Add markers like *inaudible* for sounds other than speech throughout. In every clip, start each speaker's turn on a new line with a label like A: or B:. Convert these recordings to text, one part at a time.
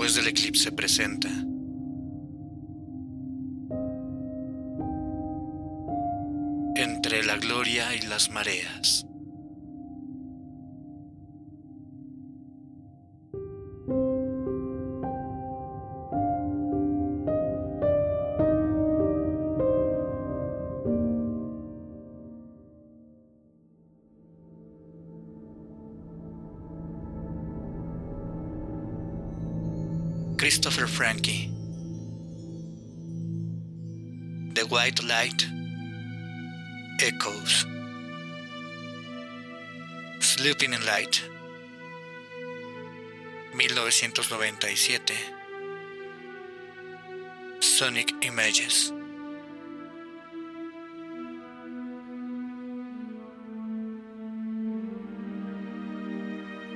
A: después del eclipse presenta. Entre la gloria y las mareas. Christopher Frankie. The White Light Echoes. Sleeping in Light. 1997. Sonic Images.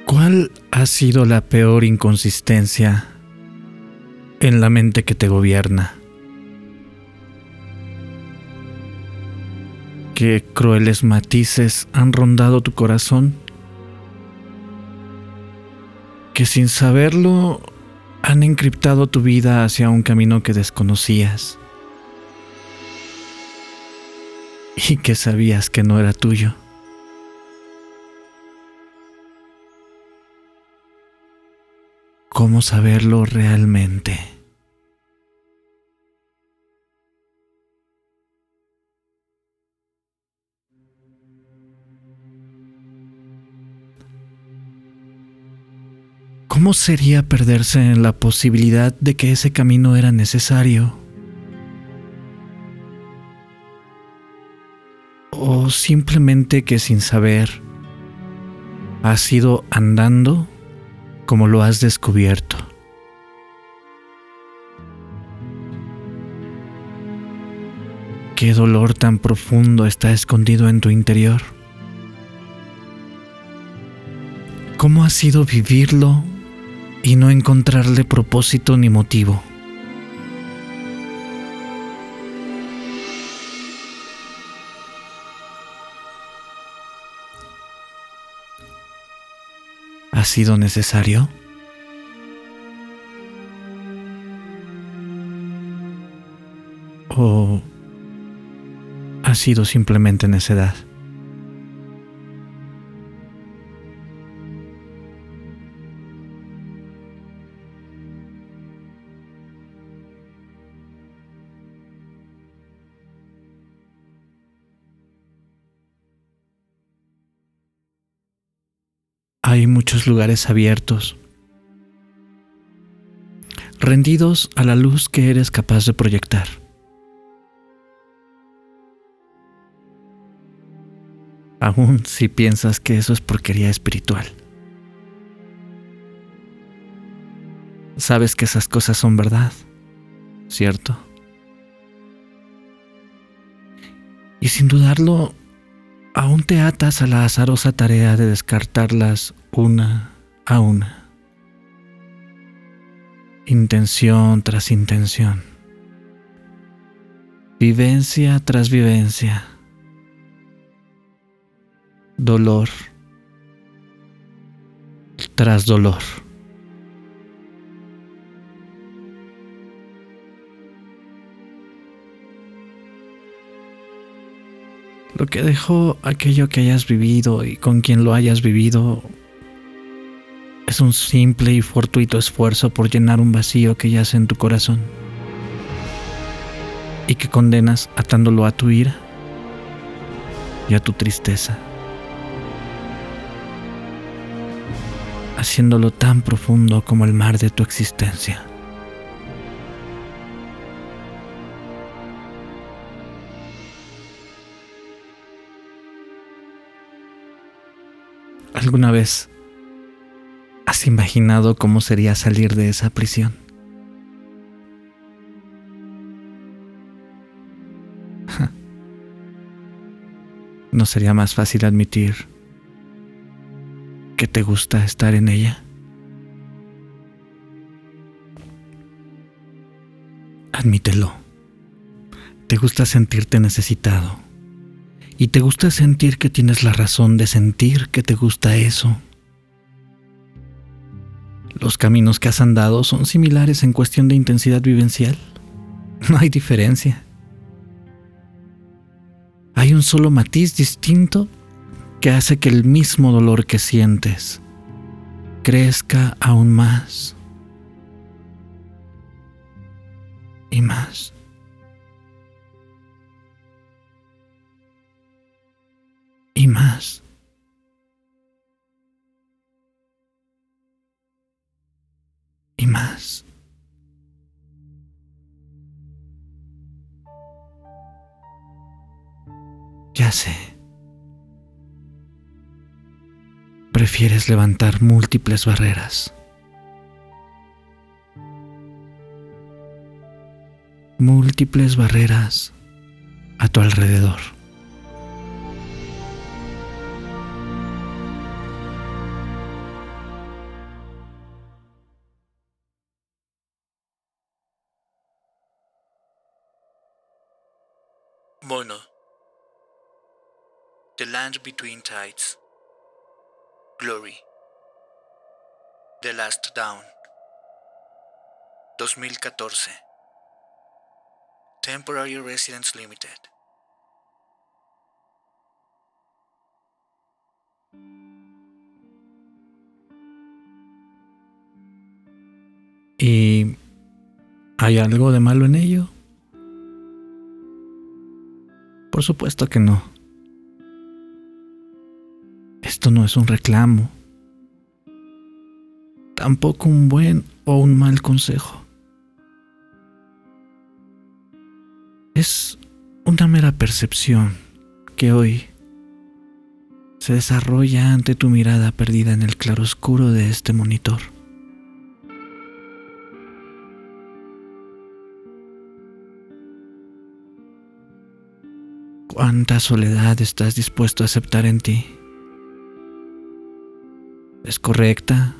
B: ¿Cuál ha sido la peor inconsistencia en la mente que te gobierna. ¿Qué crueles matices han rondado tu corazón? Que sin saberlo han encriptado tu vida hacia un camino que desconocías y que sabías que no era tuyo. ¿Cómo saberlo realmente? ¿Cómo sería perderse en la posibilidad de que ese camino era necesario? ¿O simplemente que sin saber has ido andando como lo has descubierto? ¿Qué dolor tan profundo está escondido en tu interior? ¿Cómo ha sido vivirlo y no encontrarle propósito ni motivo. ¿Ha sido necesario? ¿O ha sido simplemente necedad? Lugares abiertos, rendidos a la luz que eres capaz de proyectar. Aún si piensas que eso es porquería espiritual. Sabes que esas cosas son verdad, ¿cierto? Y sin dudarlo, aún te atas a la azarosa tarea de descartarlas una a una. Intención tras intención. Vivencia tras vivencia. Dolor tras dolor. Lo que dejó aquello que hayas vivido y con quien lo hayas vivido es un simple y fortuito esfuerzo por llenar un vacío que yace en tu corazón y que condenas atándolo a tu ira y a tu tristeza, haciéndolo tan profundo como el mar de tu existencia. ¿Alguna vez ¿Has imaginado cómo sería salir de esa prisión? *laughs* ¿No sería más fácil admitir que te gusta estar en ella? Admítelo. Te gusta sentirte necesitado. Y te gusta sentir que tienes la razón de sentir que te gusta eso Los caminos que has andado son similares en cuestión de intensidad vivencial. *laughs* No hay diferencia. Hay un solo matiz distinto que hace que el mismo dolor que sientes crezca aún más y más. Y más. Más. Ya sé. prefieres levantar múltiples barreras. Múltiples barreras a tu alrededor.
A: Mono. The land between tides. Glory. The Last Down. 2014. Temporary Residence Limited.
B: ¿Y hay algo de malo en ello? Por supuesto que no. Esto no es un reclamo, tampoco un buen o un mal consejo. Es una mera percepción que hoy se desarrolla ante tu mirada perdida en el claroscuro de este monitor. ¿Cuánta soledad estás dispuesto a aceptar en ti? ¿Es correcta?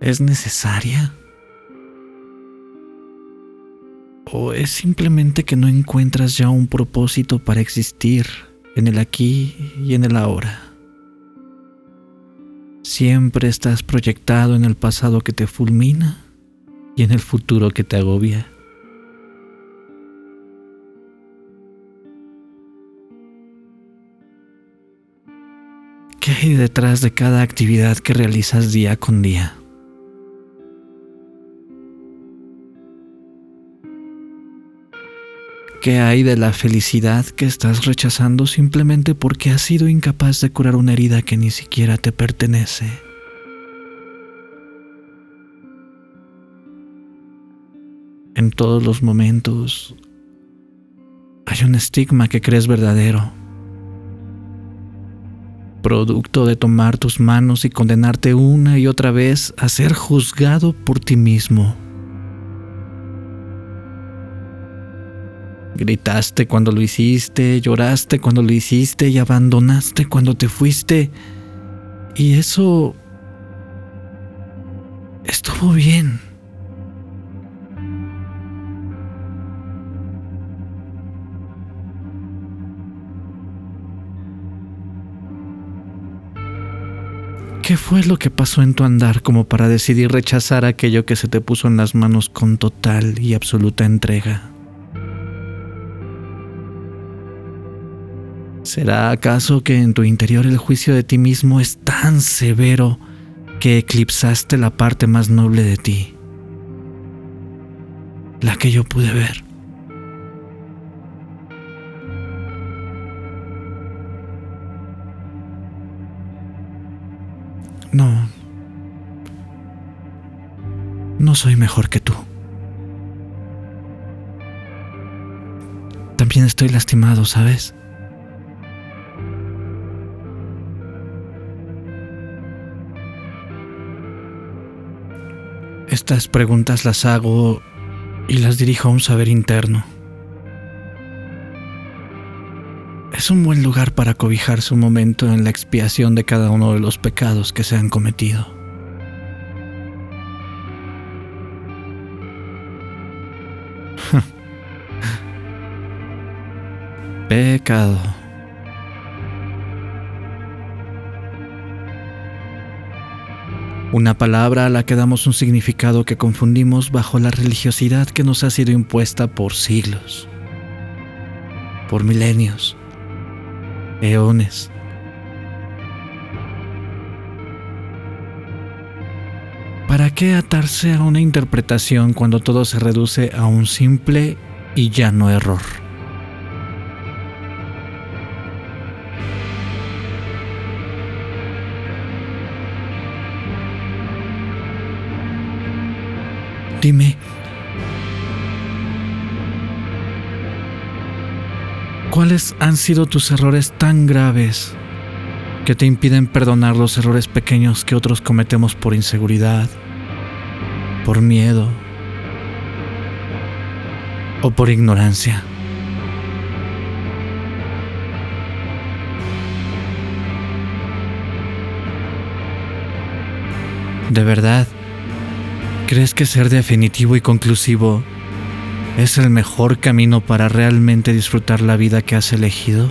B: ¿Es necesaria? ¿O es simplemente que no encuentras ya un propósito para existir en el aquí y en el ahora? Siempre estás proyectado en el pasado que te fulmina y en el futuro que te agobia. ¿Qué hay detrás de cada actividad que realizas día con día? ¿Qué hay de la felicidad que estás rechazando simplemente porque has sido incapaz de curar una herida que ni siquiera te pertenece? En todos los momentos hay un estigma que crees verdadero producto de tomar tus manos y condenarte una y otra vez a ser juzgado por ti mismo. Gritaste cuando lo hiciste, lloraste cuando lo hiciste y abandonaste cuando te fuiste. Y eso estuvo bien. ¿Qué fue lo que pasó en tu andar como para decidir rechazar aquello que se te puso en las manos con total y absoluta entrega? ¿Será acaso que en tu interior el juicio de ti mismo es tan severo que eclipsaste la parte más noble de ti? La que yo pude ver. No. No soy mejor que tú. También estoy lastimado, ¿sabes? Estas preguntas las hago y las dirijo a un saber interno. Un buen lugar para cobijarse un momento en la expiación de cada uno de los pecados que se han cometido. *laughs* Pecado. Una palabra a la que damos un significado que confundimos bajo la religiosidad que nos ha sido impuesta por siglos, por milenios, eones. ¿Para qué atarse a una interpretación cuando todo se reduce a un simple y llano error? Dime, ¿cuáles han sido tus errores tan graves que te impiden perdonar los errores pequeños que otros cometemos por inseguridad, por miedo o por ignorancia? De verdad, ¿Crees que ser definitivo y conclusivo es el mejor camino para realmente disfrutar la vida que has elegido?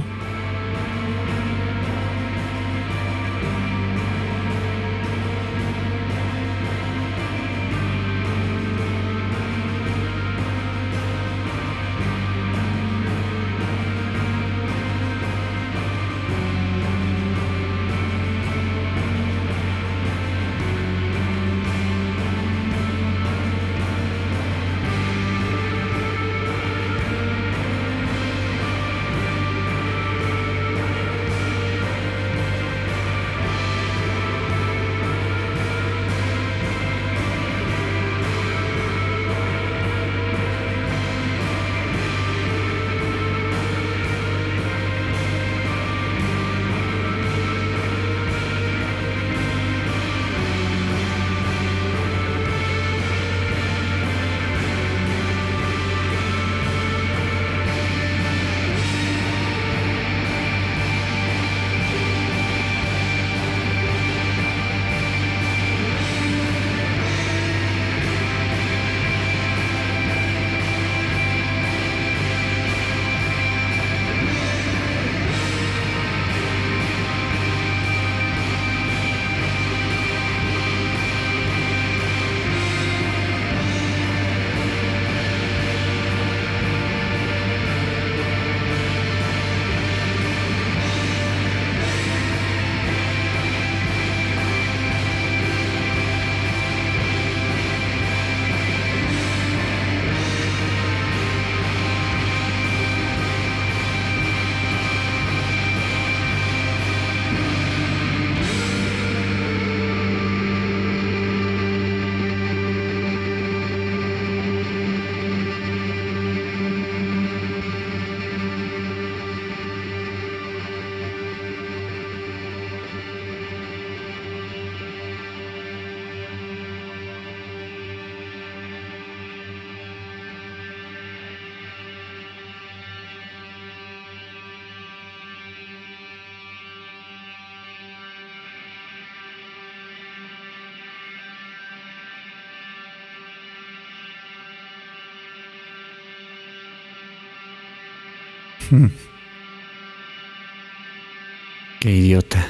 B: Qué idiota.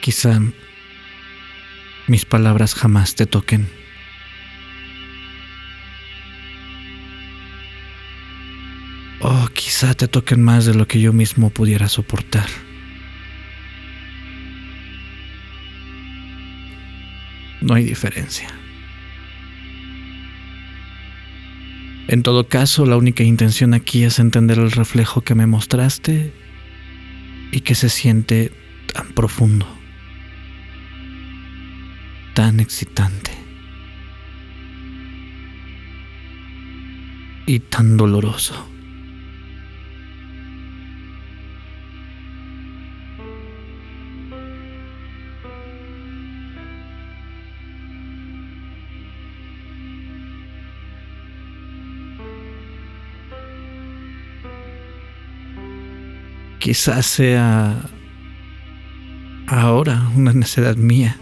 B: Quizá mis palabras jamás te toquen. O quizá te toquen más de lo que yo mismo pudiera soportar. No hay diferencia. En todo caso, la única intención aquí es entender el reflejo que me mostraste y que se siente tan profundo, tan excitante y tan doloroso. Quizás sea ahora una necesidad mía.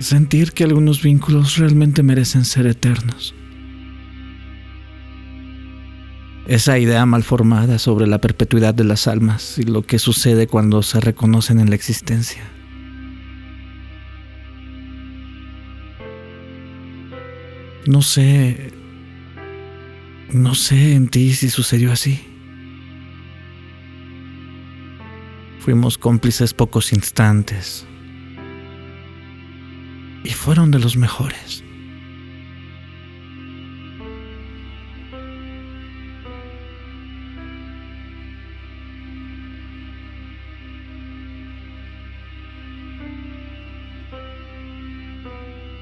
B: Sentir que algunos vínculos realmente merecen ser eternos. esa idea mal formada sobre la perpetuidad de las almas y lo que sucede cuando se reconocen en la existencia. No sé, no sé en ti si sucedió así. Fuimos cómplices pocos instantes y fueron de los mejores.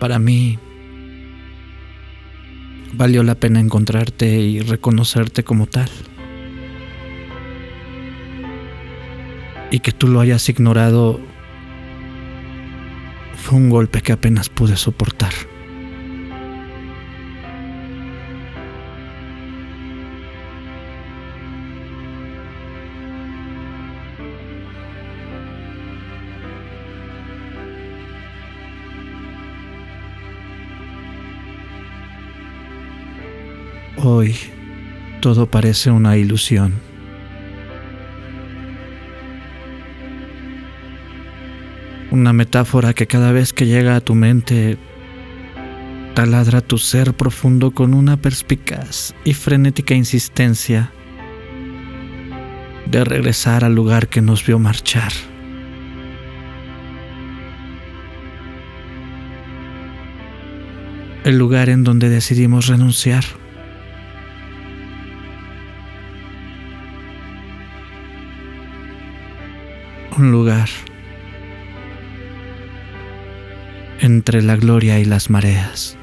B: Para mí, valió la pena encontrarte y reconocerte como tal. Y que tú lo hayas ignorado fue un golpe que apenas pude soportar. Hoy todo parece una ilusión. Una metáfora que cada vez que llega a tu mente taladra tu ser profundo con una perspicaz y frenética insistencia de regresar al lugar que nos vio marchar. El lugar en donde decidimos renunciar. un lugar entre la gloria y las mareas.